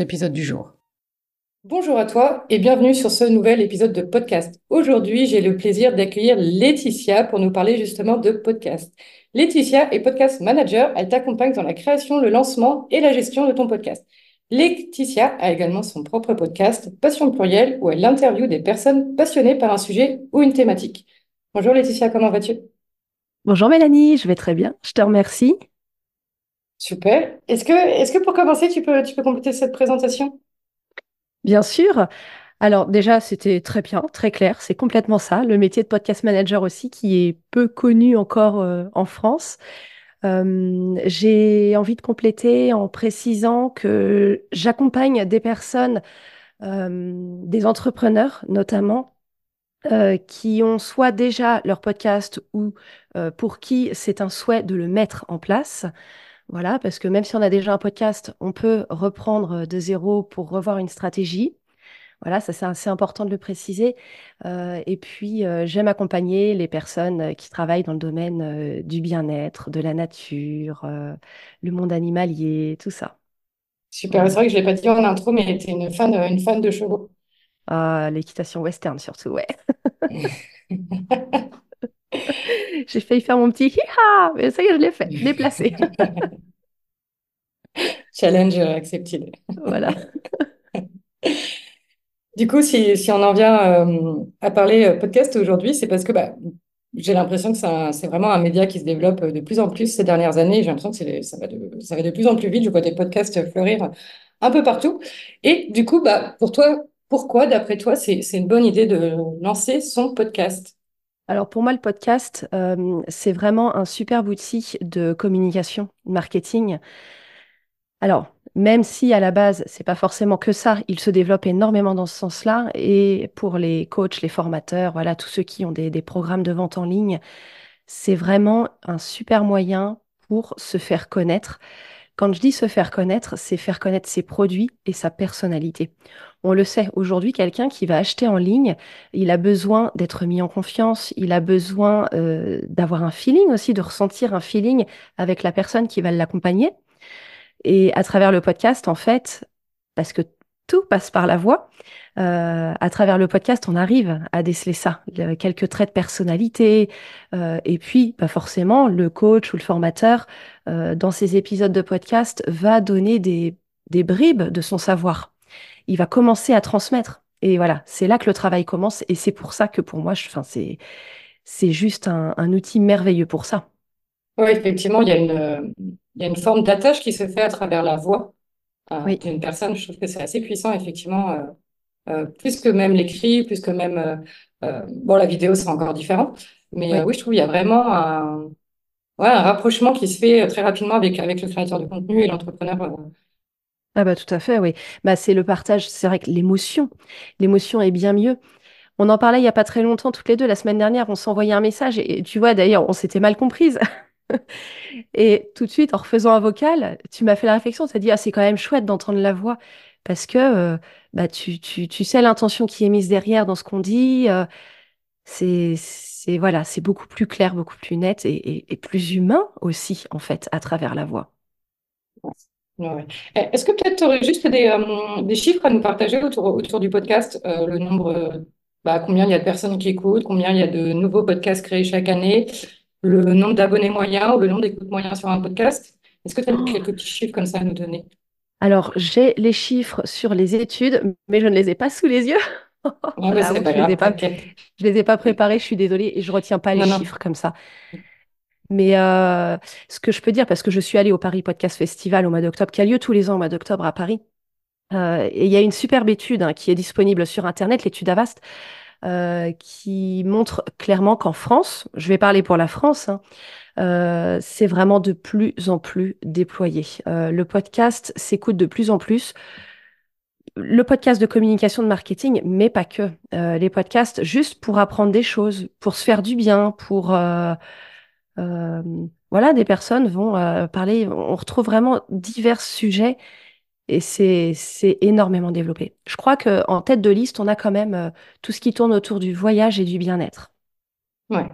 épisode du jour. Bonjour à toi et bienvenue sur ce nouvel épisode de podcast. Aujourd'hui, j'ai le plaisir d'accueillir Laetitia pour nous parler justement de podcast. Laetitia est podcast manager. Elle t'accompagne dans la création, le lancement et la gestion de ton podcast. Laetitia a également son propre podcast, Passion pluriel, où elle interviewe des personnes passionnées par un sujet ou une thématique. Bonjour Laetitia, comment vas-tu? Bonjour Mélanie, je vais très bien, je te remercie. Super. Est-ce que, pour commencer, tu peux, compléter cette présentation? Bien sûr. Alors déjà, c'était très bien, très clair, c'est complètement ça. Le métier de podcast manager aussi, qui est peu connu encore euh, en France. Euh, j'ai envie de compléter en précisant que j'accompagne des personnes, euh, des entrepreneurs notamment, qui ont soit déjà leur podcast ou pour qui c'est un souhait de le mettre en place. Voilà, parce que même si on a déjà un podcast, on peut reprendre de zéro pour revoir une stratégie. Voilà, ça c'est assez important de le préciser. Euh, et puis, euh, j'aime accompagner les personnes euh, qui travaillent dans le domaine du bien-être, de la nature, le monde animalier, tout ça. Super, c'est vrai que je ne l'ai pas dit en intro, mais tu es une fan, une fan de chevaux. Ah, l'équitation western surtout, ouais. J'ai failli faire mon petit hi-ha, mais ça y est, je l'ai fait, déplacé. Challenge accepté. Voilà. Du coup, si, si, on en vient euh, à parler euh, podcast aujourd'hui, c'est parce que bah, j'ai l'impression que c'est vraiment un média qui se développe de plus en plus ces dernières années. J'ai l'impression que ça va, de, ça va de plus en plus vite. Je vois des podcasts fleurir un peu partout. Et du coup, bah, pour toi, pourquoi, d'après toi, c'est une bonne idée de lancer son podcast? Alors pour moi, le podcast, euh, c'est vraiment un super outil de communication, marketing. Alors, même si à la base, c'est pas forcément que ça, il se développe énormément dans ce sens-là. Et pour les coachs, les formateurs, voilà, tous ceux qui ont des programmes de vente en ligne, c'est vraiment un super moyen pour se faire connaître. Quand je dis se faire connaître, c'est faire connaître ses produits et sa personnalité. On le sait, aujourd'hui, quelqu'un qui va acheter en ligne, il a besoin d'être mis en confiance, il a besoin euh, d'avoir un feeling aussi, de ressentir un feeling avec la personne qui va l'accompagner. Et à travers le podcast, en fait, parce que tout passe par la voix, euh, à travers le podcast, on arrive à déceler ça, quelques traits de personnalité, euh, et puis pas forcément le coach ou le formateur euh, dans ces épisodes de podcast va donner des, bribes de son savoir. Il va commencer à transmettre, et voilà, c'est là que le travail commence, et c'est pour ça que pour moi, c'est c'est juste un, un outil merveilleux pour ça. Oui, effectivement, il y a une, il y a une forme d'attache qui se fait à travers la voix euh, d'une personne. Je trouve que c'est assez puissant, effectivement, euh, euh, plus que même l'écrit, plus que même. bon, la vidéo, c'est encore différent. Mais oui. je trouve qu'il y a vraiment un, ouais, un rapprochement qui se fait très rapidement avec, avec le créateur de contenu et l'entrepreneur. Ah bah tout à fait, oui. Bah c'est le partage, c'est vrai que l'émotion, l'émotion est bien mieux. On en parlait il y a pas très longtemps toutes les deux. La semaine dernière, on s'envoyait un message et tu vois d'ailleurs, on s'était mal comprise. Et tout de suite, en refaisant un vocal, tu m'as fait la réflexion, tu as dit, ah, c'est quand même chouette d'entendre la voix, parce que euh, bah, tu, tu, tu sais l'intention qui est mise derrière dans ce qu'on dit. Euh, c'est, voilà, c'est beaucoup plus clair, beaucoup plus net et, plus humain aussi, en fait, à travers la voix. Eh, est-ce que peut-être tu aurais juste des, euh, des, chiffres à nous partager autour, autour du podcast, le nombre, bah, combien il y a de personnes qui écoutent, combien il y a de nouveaux podcasts créés chaque année, le nombre d'abonnés moyens ou le nombre d'écoutes moyens sur un podcast Est-ce que tu as oh. quelques petits chiffres comme ça à nous donner? Alors, j'ai les chiffres sur les études, mais je ne les ai pas sous les yeux. je ne les, pas, les ai pas préparés, je suis désolée, et je ne retiens pas les chiffres comme ça. Mais euh, ce que je peux dire, parce que je suis allée au Paris Podcast Festival au mois d'octobre, qui a lieu tous les ans au mois d'octobre à Paris, euh, et il y a une superbe étude hein, qui est disponible sur Internet, l'étude Avast, qui montrent clairement qu'en France, je vais parler pour la France, hein, c'est vraiment de plus en plus déployé. le podcast s'écoute de plus en plus le podcast de communication de marketing, mais pas que. Euh, les podcasts juste pour apprendre des choses, pour se faire du bien, pour euh, euh, voilà, des personnes vont parler. On retrouve vraiment divers sujets et c'est énormément développé. Je crois que en tête de liste, on a quand même tout ce qui tourne autour du voyage et du bien-être. Ouais.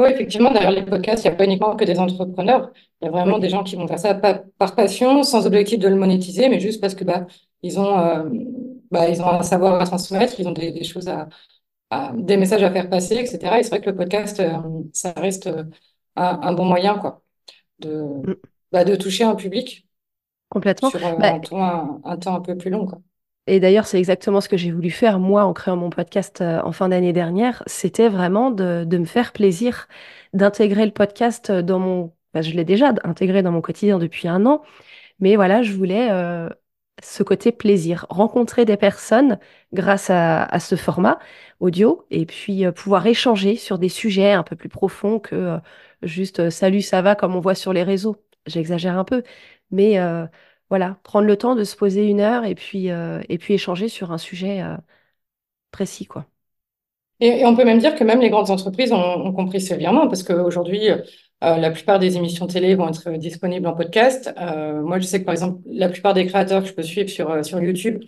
Oui, effectivement, derrière les podcasts, il n'y a pas uniquement que des entrepreneurs. Il y a vraiment des gens qui vont faire ça par passion, sans objectif de le monétiser, mais juste parce que bah, ils ont, euh, bah, ils ont un savoir à transmettre, ils ont des, choses à, des messages à faire passer, etc. Et c'est vrai que le podcast, euh, ça reste euh, un, bon moyen, quoi, de, mm. bah, de toucher un public Complètement. sur bah, un, temps, un, temps un peu plus long, quoi. Et d'ailleurs, c'est exactement ce que j'ai voulu faire, moi, en créant mon podcast en fin d'année dernière. C'était vraiment de, de, me faire plaisir, d'intégrer le podcast dans mon... Bah, je l'ai déjà intégré dans mon quotidien depuis un an, mais voilà, je voulais ce côté plaisir, rencontrer des personnes grâce à, ce format audio et puis euh, pouvoir échanger sur des sujets un peu plus profonds que euh, juste euh, salut, ça va comme on voit sur les réseaux. J'exagère un peu, mais voilà, prendre le temps de se poser une heure et puis, et puis échanger sur un sujet précis, quoi. Et, on peut même dire que même les grandes entreprises ont, compris ce virement parce qu'aujourd'hui, euh, la plupart des émissions télé vont être disponibles en podcast. Euh, moi, je sais que par exemple, la plupart des créateurs que je peux suivre sur, euh, sur YouTube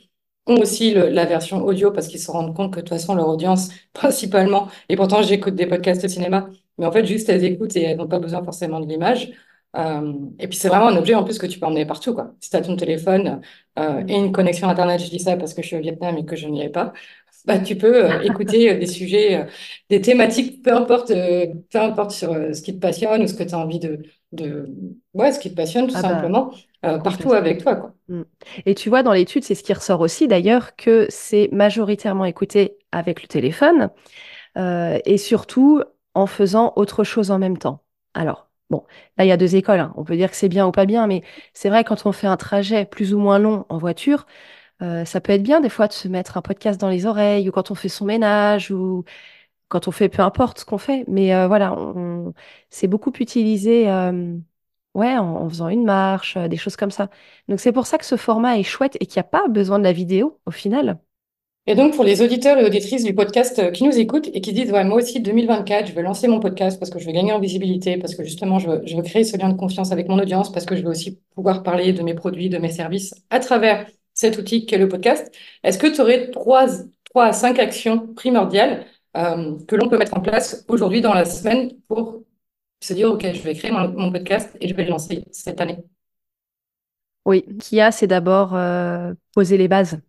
ont aussi la version audio parce qu'ils se rendent compte que de toute façon, leur audience, principalement, et pourtant j'écoute des podcasts de cinéma, mais en fait, juste elles écoutent et elles n'ont pas besoin forcément de l'image. Euh, et puis c'est vraiment un objet en plus que tu peux emmener partout, quoi. Si tu as ton téléphone euh, et une connexion Internet, je dis ça parce que je suis au Vietnam et que je n'y ai pas, bah, tu peux euh, écouter des sujets, des thématiques, peu importe, peu importe sur ce qui te passionne ou ce que tu as envie de, de, ouais, ce qui te passionne tout ah bah, simplement, partout avec toi, quoi. Mm. Et tu vois, dans l'étude, c'est ce qui ressort aussi d'ailleurs, que c'est majoritairement écouté avec le téléphone et surtout en faisant autre chose en même temps. Alors, Bon, là, il y a deux écoles. Hein. On peut dire que c'est bien ou pas bien, mais c'est vrai, quand on fait un trajet plus ou moins long en voiture, euh, ça peut être bien des fois de se mettre un podcast dans les oreilles ou quand on fait son ménage ou quand on fait peu importe ce qu'on fait. Mais euh, voilà, c'est beaucoup utilisé euh, ouais, en, faisant une marche, des choses comme ça. Donc c'est pour ça que ce format est chouette et qu'il n'y a pas besoin de la vidéo au final. Et donc, pour les auditeurs et auditrices du podcast qui nous écoutent et qui disent, ouais, moi aussi, 2024, je veux lancer mon podcast parce que je veux gagner en visibilité, parce que justement, je veux, je veux créer ce lien de confiance avec mon audience, parce que je veux aussi pouvoir parler de mes produits, de mes services à travers cet outil qu'est le podcast, est-ce que tu aurais trois, trois à cinq actions primordiales euh, que l'on peut mettre en place aujourd'hui dans la semaine pour se dire, OK, je vais créer mon, podcast et je vais le lancer cette année? Oui, Kia, c'est d'abord euh, poser les bases.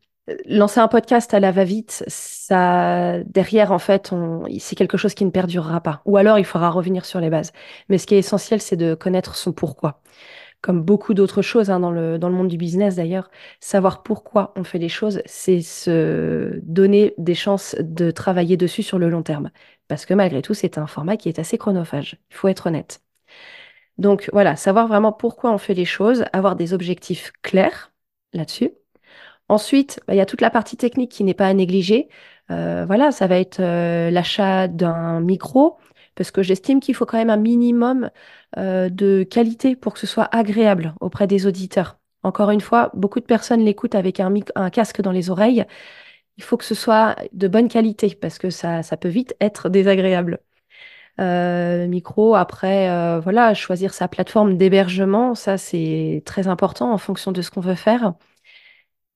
Lancer un podcast à la va-vite, ça derrière en fait, c'est quelque chose qui ne perdurera pas. Ou alors il faudra revenir sur les bases. Mais ce qui est essentiel, c'est de connaître son pourquoi comme beaucoup d'autres choses hein, dans, le, dans le monde du business d'ailleurs, savoir pourquoi on fait les choses, c'est se donner des chances de travailler dessus sur le long terme. Parce que malgré tout, c'est un format qui est assez chronophage, il faut être honnête. Donc voilà, savoir vraiment pourquoi on fait les choses, avoir des objectifs clairs là-dessus. Ensuite, bah, il y a toute la partie technique qui n'est pas à négliger. Euh, voilà, ça va être euh, l'achat d'un micro, parce que j'estime qu'il faut quand même un minimum euh, de qualité pour que ce soit agréable auprès des auditeurs. Encore une fois, beaucoup de personnes l'écoutent avec un, casque dans les oreilles. Il faut que ce soit de bonne qualité parce que ça, peut vite être désagréable. Micro, après, voilà, choisir sa plateforme d'hébergement, ça c'est très important en fonction de ce qu'on veut faire.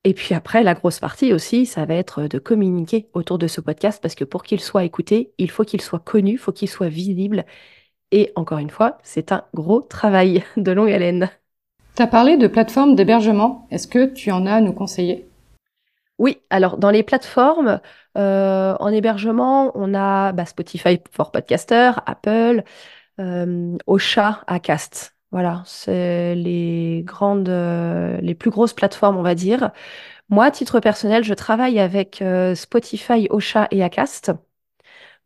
Et puis après, la grosse partie aussi, ça va être de communiquer autour de ce podcast parce que pour qu'il soit écouté, il faut qu'il soit connu, il faut qu'il soit visible et encore une fois, c'est un gros travail de longue haleine. Tu as parlé de plateformes d'hébergement. Est-ce que tu en as à nous conseiller? Oui, alors dans les plateformes, euh, en hébergement, on a bah, Spotify for Podcaster, Apple, euh, Ocha, Acast. Voilà, c'est les grandes, euh, les plus grosses plateformes, on va dire. Moi, à titre personnel, je travaille avec euh, Spotify, Ocha et Acast.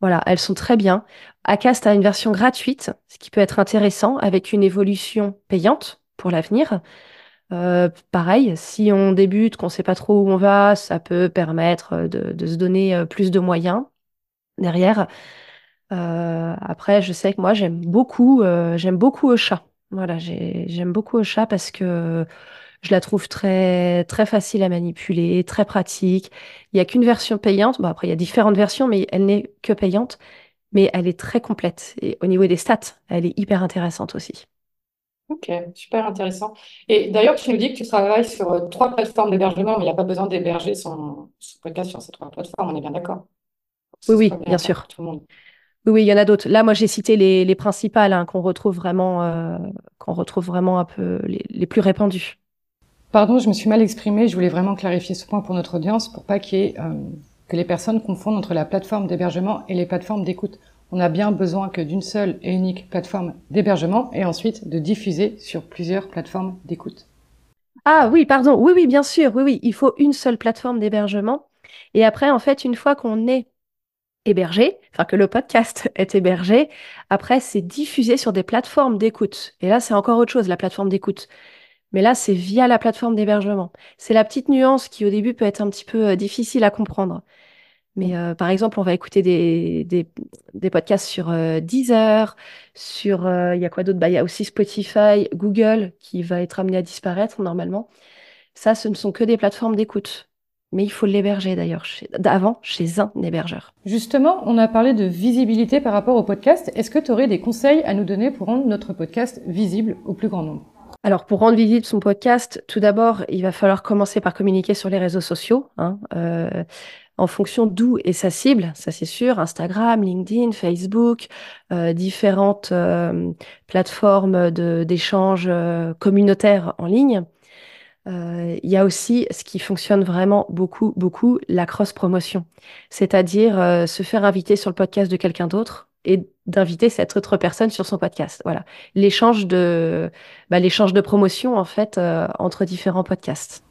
Voilà, elles sont très bien. Acast a une version gratuite, ce qui peut être intéressant, avec une évolution payante pour l'avenir. Euh, pareil, si on débute, qu'on ne sait pas trop où on va, ça peut permettre de, se donner euh, plus de moyens. derrière. après, je sais que moi, j'aime beaucoup, j'aime beaucoup Ocha. Voilà, j'aime beaucoup Ocha parce que je la trouve très, très facile à manipuler, très pratique. Il n'y a qu'une version payante. Bon, après, il y a différentes versions, mais elle n'est que payante. Mais elle est très complète. Et au niveau des stats, elle est hyper intéressante aussi. Ok, super intéressant. Et d'ailleurs, tu nous dis que tu travailles sur euh, trois plateformes d'hébergement, mais il n'y a pas besoin d'héberger son, podcast sur ces trois plateformes, on est bien d'accord? Oui, oui, bien sûr. Oui, il y en a d'autres. Là, moi, j'ai cité les, principales hein, qu'on retrouve vraiment, euh, qu'on retrouve vraiment un peu les, plus répandues. Pardon, je me suis mal exprimée. Je voulais vraiment clarifier ce point pour notre audience, pour pas qu'il y ait, euh, que les personnes confondent entre la plateforme d'hébergement et les plateformes d'écoute on a bien besoin que d'une seule et unique plateforme d'hébergement et ensuite de diffuser sur plusieurs plateformes d'écoute. Ah oui, pardon. Oui, oui, bien sûr. Oui, oui, il faut une seule plateforme d'hébergement. Et après, en fait, une fois qu'on est hébergé, enfin que le podcast est hébergé, après, c'est diffusé sur des plateformes d'écoute. Et là, c'est encore autre chose, la plateforme d'écoute. Mais là, c'est via la plateforme d'hébergement. C'est la petite nuance qui, au début, peut être un petit peu euh, difficile à comprendre. Mais euh, par exemple, on va écouter des, des, podcasts sur euh, Deezer, sur euh, il y a quoi d'autre? Bah, Il y a aussi Spotify, Google qui va être amené à disparaître normalement. Ça, ce ne sont que des plateformes d'écoute. Mais il faut l'héberger d'ailleurs, avant chez un hébergeur. Justement, on a parlé de visibilité par rapport au podcast. Est-ce que tu aurais des conseils à nous donner pour rendre notre podcast visible au plus grand nombre? Alors, pour rendre visible son podcast, tout d'abord, il va falloir commencer par communiquer sur les réseaux sociaux. Hein, en fonction d'où est sa cible, ça c'est sûr, Instagram, LinkedIn, Facebook, euh, différentes euh, plateformes d'échange euh, communautaires en ligne. Il y a aussi ce qui fonctionne vraiment beaucoup, beaucoup, la cross-promotion, c'est-à-dire se faire inviter sur le podcast de quelqu'un d'autre et d'inviter cette autre personne sur son podcast. Voilà, l'échange de, bah, l'échange de promotion en fait entre différents podcasts.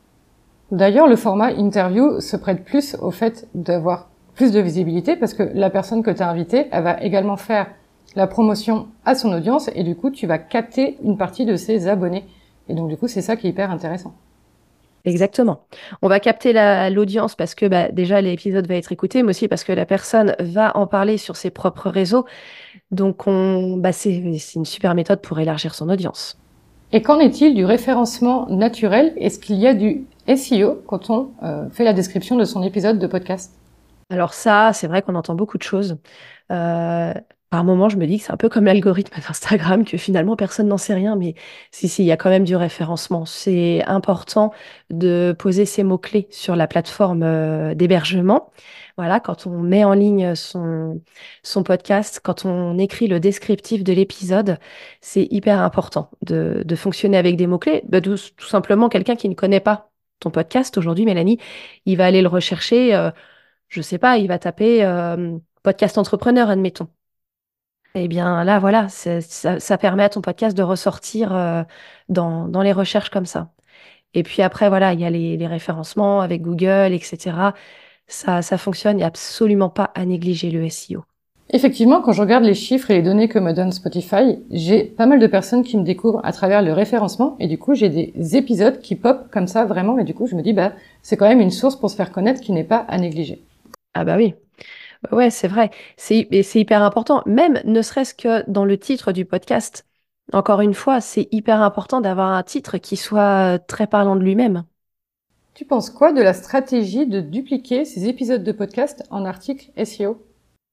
D'ailleurs, le format interview se prête plus au fait d'avoir plus de visibilité parce que la personne que tu as invitée, elle va également faire la promotion à son audience et du coup, tu vas capter une partie de ses abonnés. Et donc, du coup, c'est ça qui est hyper intéressant. Exactement. On va capter l'audience parce que bah, déjà l'épisode va être écouté, mais aussi parce que la personne va en parler sur ses propres réseaux. Donc, on, bah, c'est une super méthode pour élargir son audience. Et qu'en est-il du référencement naturel? Est-ce qu'il y a du SEO quand on euh, fait la description de son épisode de podcast? Alors ça, c'est vrai qu'on entend beaucoup de choses. Euh, par moment, je me dis que c'est un peu comme l'algorithme d'Instagram, que finalement personne n'en sait rien, mais si, si, il y a quand même du référencement. C'est important de poser ces mots-clés sur la plateforme euh, d'hébergement. Voilà, quand on met en ligne son, son podcast, quand on écrit le descriptif de l'épisode, c'est hyper important de, de fonctionner avec des mots-clés. Bah, tout, tout simplement, quelqu'un qui ne connaît pas ton podcast aujourd'hui, Mélanie, il va aller le rechercher, euh, je sais pas, il va taper euh, podcast entrepreneur, admettons. Eh bien là, voilà, ça, permet à ton podcast de ressortir euh, dans, dans, les recherches comme ça. Et puis après, voilà, il y a les, les référencements avec Google, etc. Ça, ça fonctionne, il n'y a absolument pas à négliger le SEO. Effectivement, quand je regarde les chiffres et les données que me donne Spotify, j'ai pas mal de personnes qui me découvrent à travers le référencement et du coup j'ai des épisodes qui pop comme ça vraiment et du coup je me dis bah c'est quand même une source pour se faire connaître qui n'est pas à négliger. Ah bah oui. Ouais, c'est vrai. C'est c'est hyper important. Même ne serait-ce que dans le titre du podcast. Encore une fois, c'est hyper important d'avoir un titre qui soit très parlant de lui-même. Tu penses quoi de la stratégie de dupliquer ces épisodes de podcast en articles SEO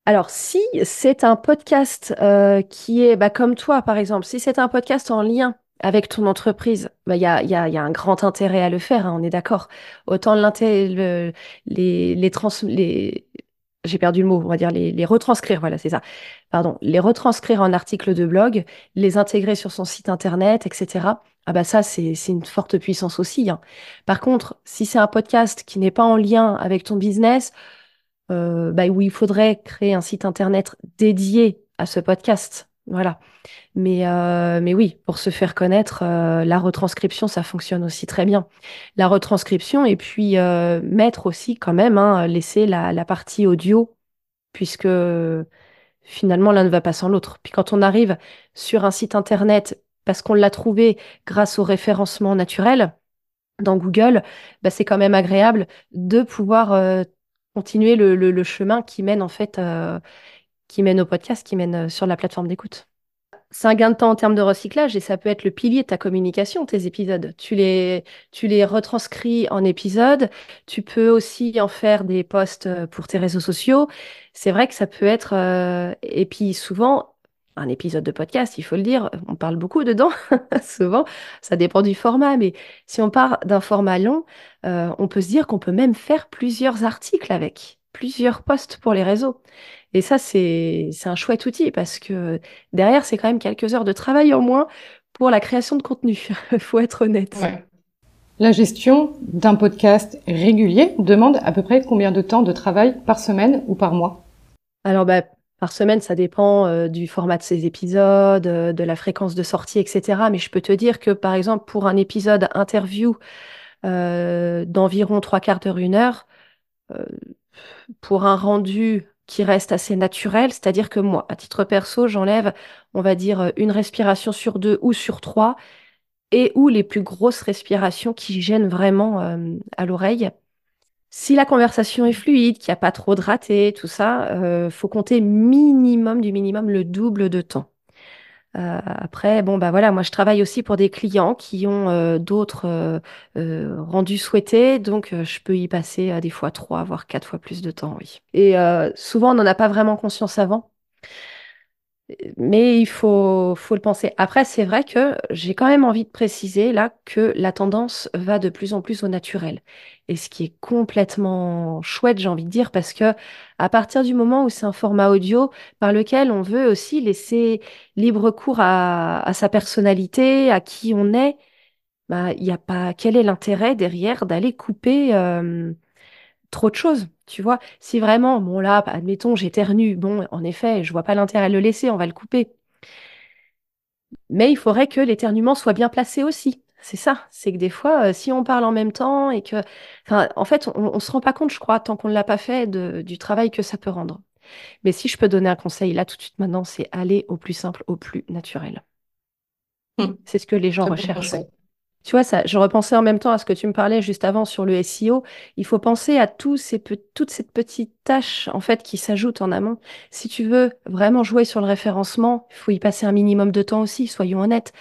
alors, si c'est un podcast euh, qui est bah, comme toi, par exemple, si c'est un podcast en lien avec ton entreprise, bah, il y, a, y, a, y, a, un grand intérêt à le faire, hein, on est d'accord. Autant le, les, les, trans, les j'ai perdu le mot, on va dire les, retranscrire, voilà, c'est ça. Pardon, les retranscrire en article de blog, les intégrer sur son site internet, etc. Ah bah ça, c'est une forte puissance aussi. Hein. Par contre, si c'est un podcast qui n'est pas en lien avec ton business, euh, bah, où il faudrait créer un site internet dédié à ce podcast. Voilà. Mais, euh, mais oui, pour se faire connaître, euh, la retranscription, ça fonctionne aussi très bien. La retranscription et puis mettre aussi quand même, hein, laisser la, la, partie audio, puisque finalement l'un ne va pas sans l'autre. Puis quand on arrive sur un site internet, parce qu'on l'a trouvé grâce au référencement naturel dans Google, bah, c'est quand même agréable de pouvoir continuer le, chemin qui mène en fait, qui mène au podcast, qui mène sur la plateforme d'écoute c'est un gain de temps en termes de recyclage et ça peut être le pilier de ta communication, tes épisodes. Tu les, tu les retranscris en épisodes. Tu peux aussi en faire des posts euh, pour tes réseaux sociaux. C'est vrai que ça peut être, euh, et puis souvent, un épisode de podcast, il faut le dire, on parle beaucoup dedans, souvent, ça dépend du format, mais si on part d'un format long, euh, on peut se dire qu'on peut même faire plusieurs articles avec, plusieurs posts pour les réseaux. Et ça, c'est un chouette outil parce que derrière, c'est quand même quelques heures de travail en moins pour la création de contenu. Il faut être honnête. La gestion d'un podcast régulier demande à peu près combien de temps de travail par semaine ou par mois? Alors, bah, par semaine, ça dépend euh, du format de ces épisodes, euh, de la fréquence de sortie, etc. Mais je peux te dire que, par exemple, pour un épisode interview euh, d'environ trois quarts d'heure, une heure, pour un rendu qui reste assez naturel, c'est-à-dire que moi, à titre perso, j'enlève, on va dire, une respiration sur deux ou sur trois, et ou les plus grosses respirations qui gênent vraiment euh, à l'oreille. Si la conversation est fluide, qu'il n'y a pas trop de ratés, tout ça, euh, faut compter minimum du minimum le double de temps. Euh, après, bon, bah voilà, moi je travaille aussi pour des clients qui ont euh, d'autres euh, rendus souhaités, donc je peux y passer des fois trois, voire quatre fois plus de temps, oui. Et souvent, on n'en a pas vraiment conscience avant mais il faut, faut le penser. Après, c'est vrai que j'ai quand même envie de préciser là que la tendance va de plus en plus au naturel. Et ce qui est complètement chouette, j'ai envie de dire, parce que à partir du moment où c'est un format audio par lequel on veut aussi laisser libre cours à, à sa personnalité, à qui on est, bah, il n'y a pas, quel est l'intérêt derrière d'aller couper euh, trop de choses? Tu vois, si vraiment, bon là, admettons, j'éternue, bon, en effet, je vois pas l'intérêt de le laisser, on va le couper. Mais il faudrait que l'éternuement soit bien placé aussi. C'est ça, c'est que des fois, euh, si on parle en même temps et que, en fait, on, ne se rend pas compte, je crois, tant qu'on ne l'a pas fait, du travail que ça peut rendre. Mais si je peux donner un conseil là tout de suite maintenant, c'est aller au plus simple, au plus naturel. Hmm. C'est ce que les gens recherchent. Tu vois, ça, je repensais en même temps à ce que tu me parlais juste avant sur le SEO. Il faut penser à tous ces toutes ces petites tâches en fait qui s'ajoutent en amont. Si tu veux vraiment jouer sur le référencement, il faut y passer un minimum de temps aussi, soyons honnêtes.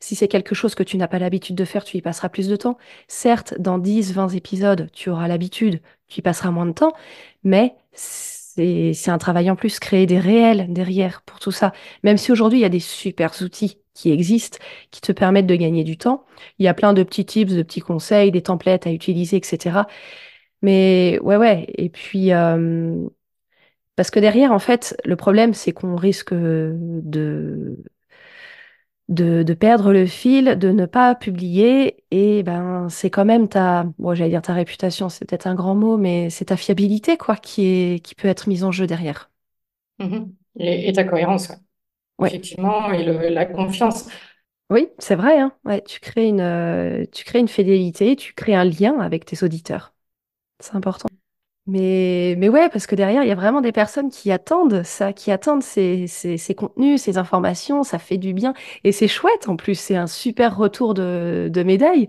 Si c'est quelque chose que tu n'as pas l'habitude de faire, tu y passeras plus de temps. Certes, dans 10, 20 épisodes, tu auras l'habitude, tu y passeras moins de temps, mais c'est un travail en plus, créer des réels derrière pour tout ça. Même si aujourd'hui, il y a des super outils qui existent, qui te permettent de gagner du temps. Il y a plein de petits tips, de petits conseils, des templates à utiliser, etc. Mais ouais, ouais. Et puis, parce que derrière, en fait, le problème, c'est qu'on risque de, de, perdre le fil, de ne pas publier. Et ben, c'est quand même ta, bon, j'allais dire ta réputation, c'est peut-être un grand mot, mais c'est ta fiabilité, quoi, qui est, qui peut être mise en jeu derrière. Mmh et, ta cohérence, effectivement, et la confiance. Oui, c'est vrai. Hein. Ouais, tu crées une, euh, tu crées une fidélité, tu crées un lien avec tes auditeurs. C'est important. Mais, mais ouais, parce que derrière, il y a vraiment des personnes qui attendent ça, qui attendent ces, ces, ces contenus, ces informations, ça fait du bien. Et c'est chouette en plus, c'est un super retour de, de médaille.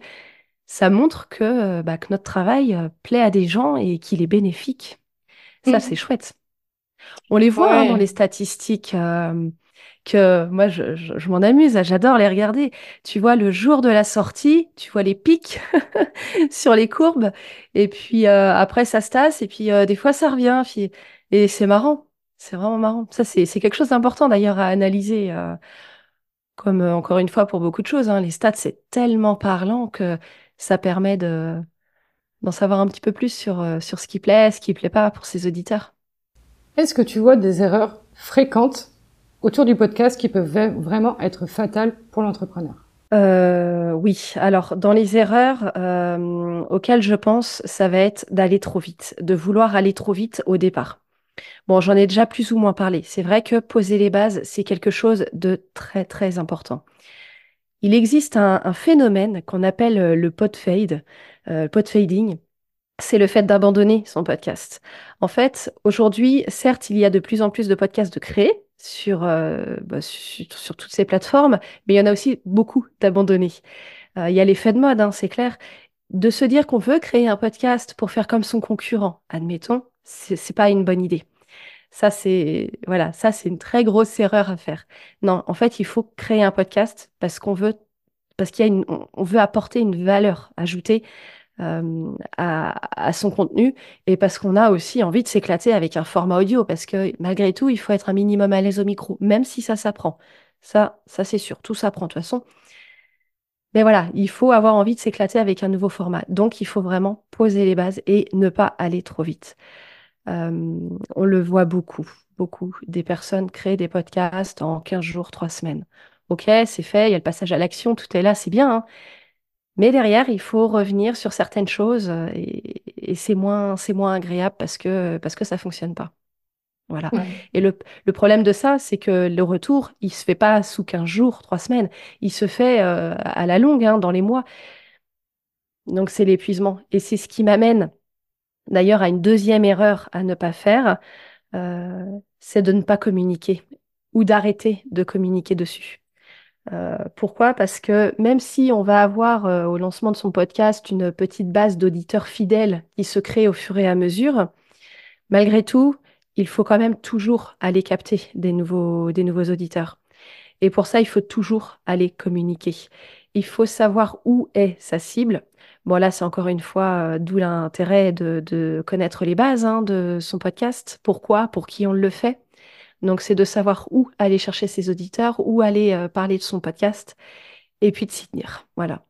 Ça montre que, bah, que notre travail euh, plaît à des gens et qu'il est bénéfique. Ça, mmh. c'est chouette. On les voit hein, dans les statistiques. Euh, que moi, je, je, m'en amuse, j'adore les regarder. Tu vois, le jour de la sortie, tu vois les pics sur les courbes, et puis euh, après, ça se tasse, et puis euh, des fois, ça revient. Et c'est marrant, c'est vraiment marrant. Ça, c'est quelque chose d'important d'ailleurs à analyser, euh, comme encore une fois pour beaucoup de choses. Hein. les stats, c'est tellement parlant que ça permet de d'en savoir un petit peu plus sur, sur ce qui plaît, ce qui plaît pas pour ses auditeurs. Est-ce que tu vois des erreurs fréquentes autour du podcast qui peuvent vraiment être fatales pour l'entrepreneur euh, oui, alors dans les erreurs euh, auxquelles je pense, ça va être d'aller trop vite, de vouloir aller trop vite au départ. Bon, j'en ai déjà plus ou moins parlé. C'est vrai que poser les bases, c'est quelque chose de très très important. Il existe un, phénomène qu'on appelle le pod fade, euh, pod fading, c'est le fait d'abandonner son podcast. En fait, aujourd'hui, certes, il y a de plus en plus de podcasts de créer sur, euh, bah, sur, toutes ces plateformes, mais il y en a aussi beaucoup d'abandonnés. Euh, il y a l'effet de mode, hein, c'est clair. De se dire qu'on veut créer un podcast pour faire comme son concurrent, admettons, c'est pas une bonne idée. Ça, c'est voilà, ça c'est une très grosse erreur à faire. Non, en fait, il faut créer un podcast parce qu'on veut, parce qu'il y a une, on veut apporter une valeur ajoutée euh, à, son contenu et parce qu'on a aussi envie de s'éclater avec un format audio parce que malgré tout, il faut être un minimum à l'aise au micro, même si ça s'apprend. Ça, ça c'est sûr, tout s'apprend de toute façon. Mais voilà, il faut avoir envie de s'éclater avec un nouveau format. Donc, il faut vraiment poser les bases et ne pas aller trop vite. Euh, on le voit beaucoup, beaucoup. Des personnes créent des podcasts en 15 jours, 3 semaines. Ok, c'est fait, il y a le passage à l'action, tout est là, c'est bien. Hein. Mais derrière, il faut revenir sur certaines choses euh, et, c'est moins, c'est moins agréable parce que, parce que ça fonctionne pas. Voilà. Et le, problème de ça, c'est que le retour, il se fait pas sous 15 jours, 3 semaines. Il se fait euh, à la longue, hein, dans les mois. Donc, c'est l'épuisement. Et c'est ce qui m'amène d'ailleurs à une deuxième erreur à ne pas faire, euh, c'est de ne pas communiquer ou d'arrêter de communiquer dessus. Euh, pourquoi? Parce que même si on va avoir au lancement de son podcast une petite base d'auditeurs fidèles qui se crée au fur et à mesure, malgré tout, il faut quand même toujours aller capter des nouveaux, des nouveaux auditeurs. Et pour ça, il faut toujours aller communiquer. Il faut savoir où est sa cible. Bon, là, c'est encore une fois euh, d'où l'intérêt de, connaître les bases hein, de son podcast. Pourquoi? Pour qui on le fait? Donc, c'est de savoir où aller chercher ses auditeurs, où aller euh, parler de son podcast, et puis de s'y tenir. Voilà.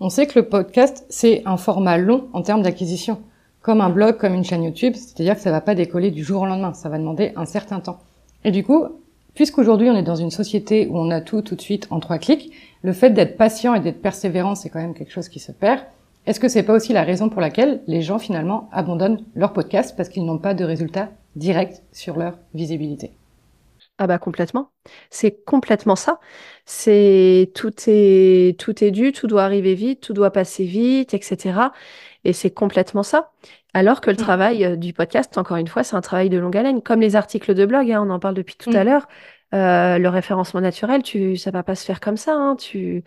On sait que le podcast, c'est un format long en termes d'acquisition comme un blog, comme une chaîne YouTube, c'est-à-dire que ça va pas décoller du jour au lendemain, ça va demander un certain temps. Et du coup, puisqu'aujourd'hui on est dans une société où on a tout tout de suite en trois clics, le fait d'être patient et d'être persévérant, c'est quand même quelque chose qui se perd. Est-ce que c'est pas aussi la raison pour laquelle les gens finalement abandonnent leur podcast parce qu'ils n'ont pas de résultats directs sur leur visibilité? Ah bah complètement. C'est complètement ça. C'est tout est tout est dû, tout doit arriver vite, tout doit passer vite, etc. Et c'est complètement ça. Alors que le mmh. travail euh, du podcast, encore une fois, c'est un travail de longue haleine. Comme les articles de blog, hein, on en parle depuis tout à mmh. l'heure. Euh, le référencement naturel, tu, ça va pas se faire comme ça. Hein, tu,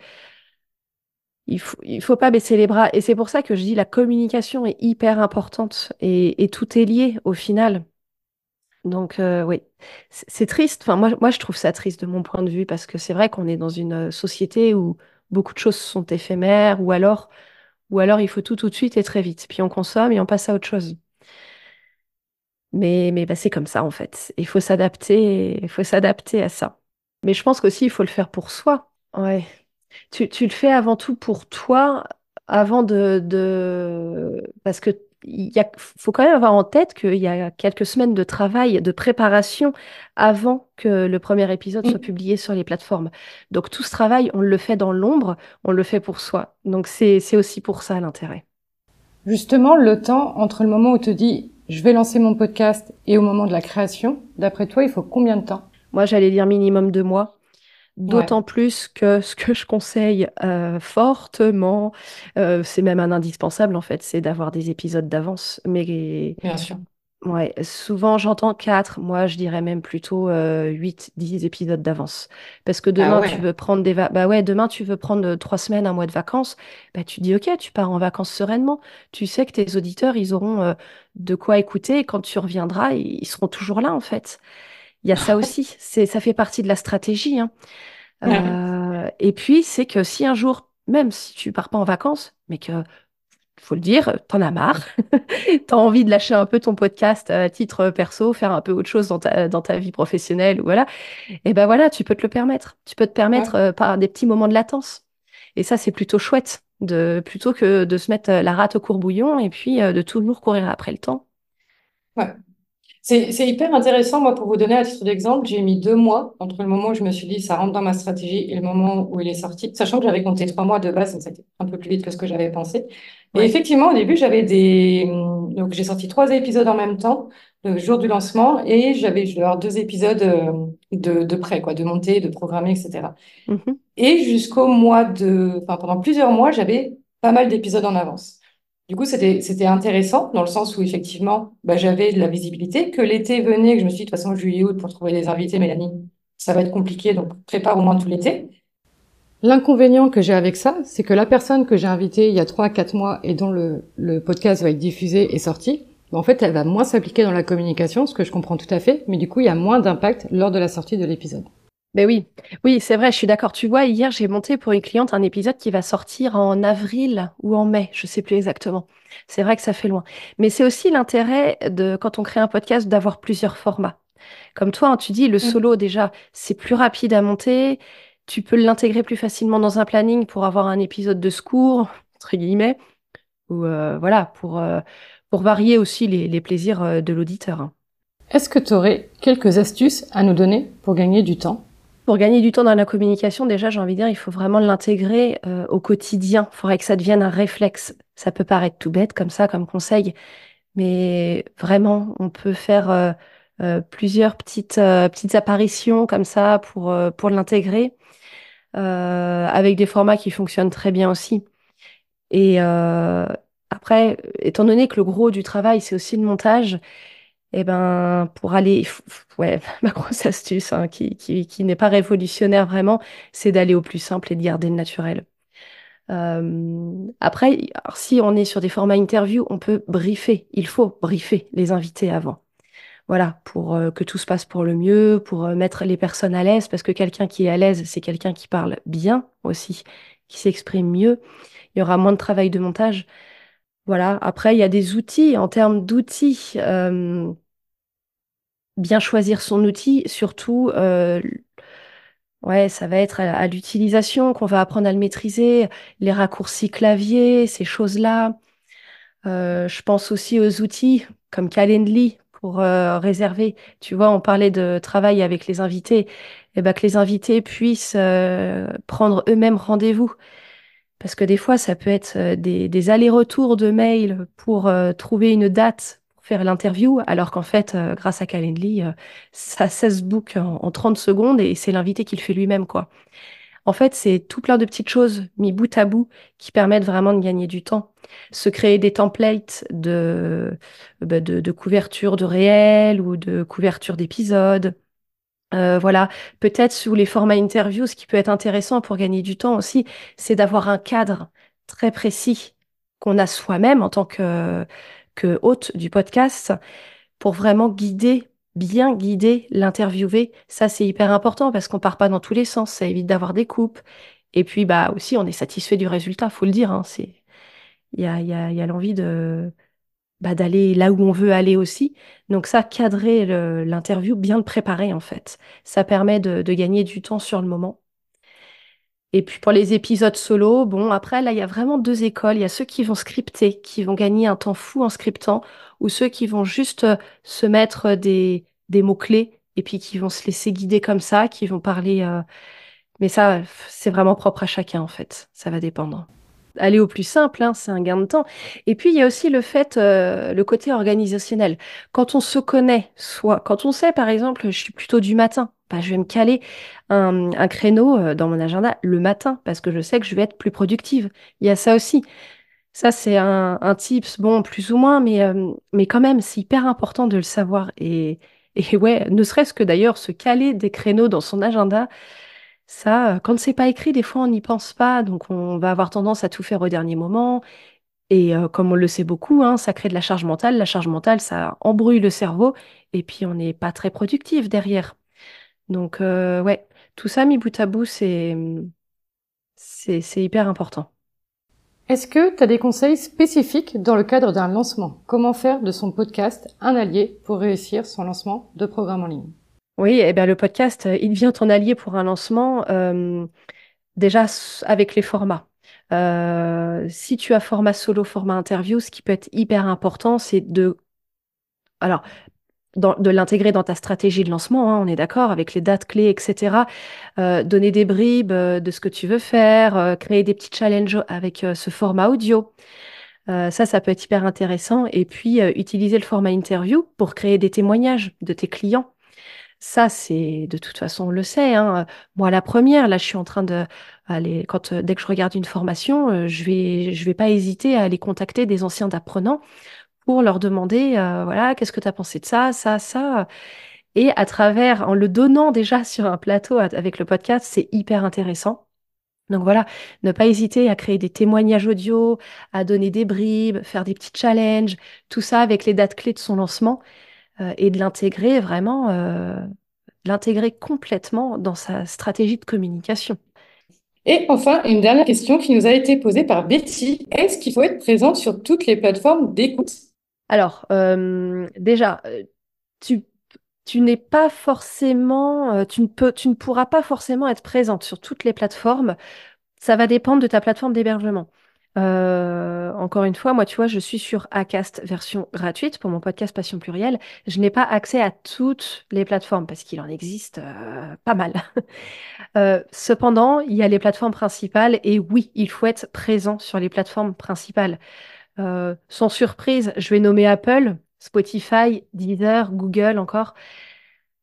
il faut, il faut pas baisser les bras. Et c'est pour ça que je dis la communication est hyper importante et, tout est lié au final. Donc euh, oui, c'est triste. Enfin moi, moi je trouve ça triste de mon point de vue parce que c'est vrai qu'on est dans une société où beaucoup de choses sont éphémères ou alors ou alors il faut tout tout de suite et très vite. Puis on consomme et on passe à autre chose. Mais, mais bah, c'est comme ça en fait. Il faut s'adapter, il faut s'adapter à ça. Mais je pense qu'aussi il faut le faire pour soi. Ouais. Tu, tu le fais avant tout pour toi, avant de, de... parce que il faut quand même avoir en tête qu'il y a quelques semaines de travail, de préparation avant que le premier épisode soit publié sur les plateformes. Donc tout ce travail, on le fait dans l'ombre, on le fait pour soi. Donc c'est aussi pour ça l'intérêt. Justement, le temps entre le moment où tu dis je vais lancer mon podcast et au moment de la création, d'après toi, il faut combien de temps? Moi, j'allais dire minimum deux mois. D'autant plus que ce que je conseille euh, fortement, euh, c'est même un indispensable en fait, c'est d'avoir des épisodes d'avance. Mais Bien sûr. ouais, souvent j'entends quatre, moi je dirais même plutôt euh, 8, 10 épisodes d'avance. Parce que ah demain tu veux prendre des bah ouais, demain tu veux prendre trois semaines, un mois de vacances, bah tu dis ok, tu pars en vacances sereinement. Tu sais que tes auditeurs, ils auront euh, de quoi écouter et quand tu reviendras, ils seront toujours là en fait. Il y a ça aussi, c'est ça fait partie de la stratégie. Hein. Euh, et puis c'est que si un jour, même si tu pars pas en vacances, mais que faut le dire, t'en as marre, t'as envie de lâcher un peu ton podcast à titre perso, faire un peu autre chose dans ta, dans ta vie professionnelle, ou voilà, et ben voilà, tu peux te le permettre. Tu peux te permettre euh, par des petits moments de latence. Et ça, c'est plutôt chouette, de, plutôt que de se mettre la rate au courbouillon et puis euh, de toujours courir après le temps. Ouais, c'est hyper intéressant, moi, pour vous donner à titre d'exemple, j'ai mis deux mois entre le moment où je me suis dit ça rentre dans ma stratégie et le moment où il est sorti, sachant que j'avais compté trois mois de base, donc c'était un peu plus vite que ce que j'avais pensé. Et effectivement, au début, j'avais des... Donc, j'ai sorti trois épisodes en même temps, le jour du lancement, et j'avais, deux épisodes euh, de, de près, quoi, de monter, de programmer, etc. Mm-hmm. Et jusqu'au mois de... Enfin, pendant plusieurs mois, j'avais pas mal d'épisodes en avance. Du coup, c'était, intéressant dans le sens où effectivement, bah, j'avais de la visibilité, que l'été venait, que je me suis dit, de toute façon, juillet-août, pour trouver des invités, Mélanie, ça va être compliqué, donc prépare au moins tout l'été. L'inconvénient que j'ai avec ça, c'est que la personne que j'ai invitée il y a trois, quatre mois et dont le, podcast va être diffusé et sorti, En fait, elle va moins s'appliquer dans la communication, ce que je comprends tout à fait, mais du coup, il y a moins d'impact lors de la sortie de l'épisode. Ben oui, oui, c'est vrai, je suis d'accord. Tu vois, hier, j'ai monté pour une cliente un épisode qui va sortir en avril ou en mai, je sais plus exactement. C'est vrai que ça fait loin. Mais c'est aussi l'intérêt de, quand on crée un podcast, d'avoir plusieurs formats. Comme toi, hein, tu dis, le mmh. solo, déjà, c'est plus rapide à monter. Tu peux l'intégrer plus facilement dans un planning pour avoir un épisode de secours, entre guillemets, ou euh, voilà, pour, euh, pour varier aussi les, plaisirs euh, de l'auditeur. Hein. Est-ce que tu aurais quelques astuces à nous donner pour gagner du temps? Pour gagner du temps dans la communication, déjà, j'ai envie de dire, il faut vraiment l'intégrer au quotidien. Il faudrait que ça devienne un réflexe. Ça peut paraître tout bête comme ça, comme conseil, mais vraiment, on peut faire euh, plusieurs petites, euh, petites apparitions comme ça pour, euh, pour l'intégrer, avec des formats qui fonctionnent très bien aussi. Et après, étant donné que le gros du travail, c'est aussi le montage, eh ben, pour aller, ouais, ma grosse astuce, hein, qui, qui, qui n'est pas révolutionnaire vraiment, c'est d'aller au plus simple et de garder le naturel. après, si on est sur des formats interview, on peut briefer. Il faut briefer les invités avant voilà, pour euh, que tout se passe pour le mieux, pour euh, mettre les personnes à l'aise, parce que quelqu'un qui est à l'aise, c'est quelqu'un qui parle bien aussi, qui s'exprime mieux. Il y aura moins de travail de montage. Voilà. Après, il y a des outils. En termes d'outils, euh, bien choisir son outil, surtout, ouais, ça va être à, l'utilisation qu'on va apprendre à le maîtriser, les raccourcis clavier, ces choses-là. je pense aussi aux outils comme Calendly pour euh, réserver. Tu vois, on parlait de travail avec les invités, et eh ben que les invités puissent euh, prendre eux-mêmes rendez-vous. Parce que des fois, ça peut être euh, des, allers-retours de mails pour trouver une date pour faire l'interview, alors qu'en fait, grâce à Calendly, ça, ça se book en, en 30 secondes et c'est l'invité qui le fait lui-même, quoi. En fait, c'est tout plein de petites choses mis bout à bout qui permettent vraiment de gagner du temps. Se créer des templates de, bah, de, couverture de réel ou de couverture d'épisodes. Euh, voilà, peut-être sous les formats interviews, ce qui peut être intéressant pour gagner du temps aussi, c'est d'avoir un cadre très précis qu'on a soi-même en tant que, que hôte du podcast pour vraiment guider bien guider l'interviewé. Ça, c'est hyper important parce qu'on part pas dans tous les sens. Ça évite d'avoir des coupes. Et puis, bah, aussi, on est satisfait du résultat, faut le dire. Hein. Il y a, y a, y a l'envie de, bah, d'aller là où on veut aller aussi. Donc ça, cadrer l'interview, bien le préparer en fait. Ça permet de, gagner du temps sur le moment. Et puis pour les épisodes solo, bon, après, là, il y a vraiment deux écoles. Il y a ceux qui vont scripter, qui vont gagner un temps fou en scriptant, ou ceux qui vont juste euh, se mettre des, des mots-clés et puis qui vont se laisser guider comme ça, qui vont parler. Euh, mais ça, c'est vraiment propre à chacun, en fait. Ça va dépendre. Aller au plus simple, hein, c'est un gain de temps. Et puis, il y a aussi le fait, euh, le côté organisationnel. Quand on se connaît, soit, quand on sait, par exemple, je suis plutôt du matin, bah, je vais me caler un, créneau euh, dans mon agenda le matin parce que je sais que je vais être plus productive. Il y a ça aussi. Ça, c'est un, un tips, bon, plus ou moins, mais, mais quand même, c'est hyper important de le savoir. Et, et ouais, ne serait-ce que d'ailleurs se caler des créneaux dans son agenda, ça, euh, quand c'est pas écrit, des fois on n'y pense pas, donc on va avoir tendance à tout faire au dernier moment. Et euh, comme on le sait beaucoup, hein, ça crée de la charge mentale. La charge mentale, ça embrouille le cerveau, et puis on n'est pas très productif derrière. Donc euh, ouais, tout ça mis bout à bout, c'est c'est hyper important. Est-ce que tu as des conseils spécifiques dans le cadre d'un lancement? Comment faire de son podcast un allié pour réussir son lancement de programme en ligne? Oui, eh bien, le podcast, euh, il devient ton allié pour un lancement euh, déjà avec les formats. Euh, si tu as format solo, format interview, ce qui peut être hyper important, c'est de... Alors, de l'intégrer dans ta stratégie de lancement, hein, on est d'accord, avec les dates clés, etc. Donner des bribes de ce que tu veux faire, créer des petits challenges avec ce format audio. ça, ça peut être hyper intéressant. Et puis, utiliser le format interview pour créer des témoignages de tes clients. Ça, c'est de toute façon, on le sait. Hein. Moi, la première, là, je suis en train de aller quand dès que je regarde une formation, je vais je vais pas hésiter à aller contacter des anciens apprenants pour leur demander, euh, voilà, qu'est-ce que tu as pensé de ça, ça, ça. Et à travers, en le donnant déjà sur un plateau avec le podcast, c'est hyper intéressant. Donc voilà, ne pas hésiter à créer des témoignages audio, à donner des bribes, faire des petits challenges, tout ça avec les dates clés de son lancement euh, et de l'intégrer vraiment, euh, l'intégrer complètement dans sa stratégie de communication. Et enfin, une dernière question qui nous a été posée par Betty. Est-ce qu'il faut être présente sur toutes les plateformes d'écoute? Alors, euh, déjà, tu tu n'es pas forcément, tu ne peux, tu ne pourras pas forcément être présente sur toutes les plateformes. Ça va dépendre de ta plateforme d'hébergement. Euh, encore une fois, moi, tu vois, je suis sur Acast version gratuite pour mon podcast Passion Plurielle. Je n'ai pas accès à toutes les plateformes parce qu'il en existe euh, pas mal. cependant, il y a les plateformes principales et oui, il faut être présent sur les plateformes principales. sans surprise, je vais nommer Apple Spotify, Deezer, Google encore.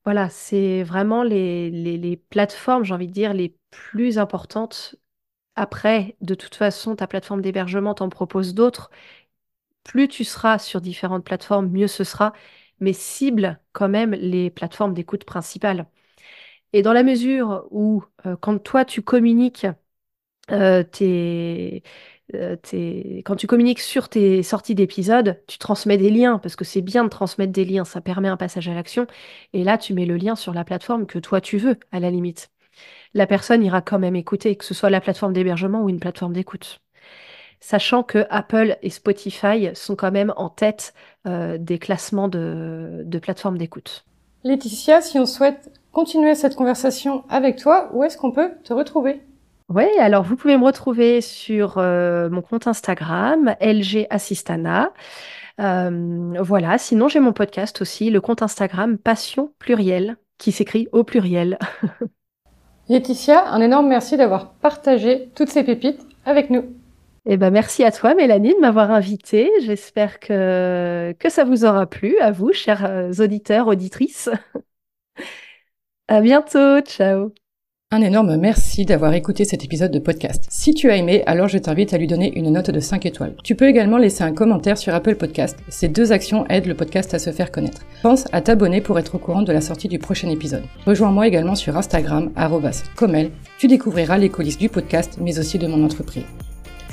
Voilà, c'est vraiment les, plateformes, j'ai envie de dire, les plus importantes. Après, de toute façon, ta plateforme d'hébergement t'en propose d'autres. Plus tu seras sur différentes plateformes, mieux ce sera. Mais cible quand même les plateformes d'écoute principales. Et dans la mesure où, euh, quand toi, tu communiques euh, tes euh, quand tu communiques sur tes sorties d'épisodes, tu transmets des liens, parce que c'est bien de transmettre des liens, ça permet un passage à l'action. Et là, tu mets le lien sur la plateforme que toi tu veux, à la limite. La personne ira quand même écouter, que ce soit la plateforme d'hébergement ou une plateforme d'écoute. Sachant que Apple et Spotify sont quand même en tête euh, des classements de, de plateformes d'écoute. Laetitia, si on souhaite continuer cette conversation avec toi, où est-ce qu'on peut te retrouver? Oui, alors vous pouvez me retrouver sur euh, mon compte Instagram, LG Assistana. Euh, voilà, sinon j'ai mon podcast aussi, le compte Instagram Passion Pluriel, qui s'écrit au pluriel. Laetitia, un énorme merci d'avoir partagé toutes ces pépites avec nous. Eh ben, merci à toi, Mélanie, de m'avoir invitée. J'espère que, que ça vous aura plu, à vous, chers euh, auditeurs, auditrices. à bientôt, ciao. Un énorme merci d'avoir écouté cet épisode de podcast. Si tu as aimé, alors je t'invite à lui donner une note de 5 étoiles. Tu peux également laisser un commentaire sur Apple Podcast. Ces deux actions aident le podcast à se faire connaître. Pense à t'abonner pour être au courant de la sortie du prochain épisode. Rejoins-moi également sur Instagram, comel. Tu découvriras les coulisses du podcast, mais aussi de mon entreprise.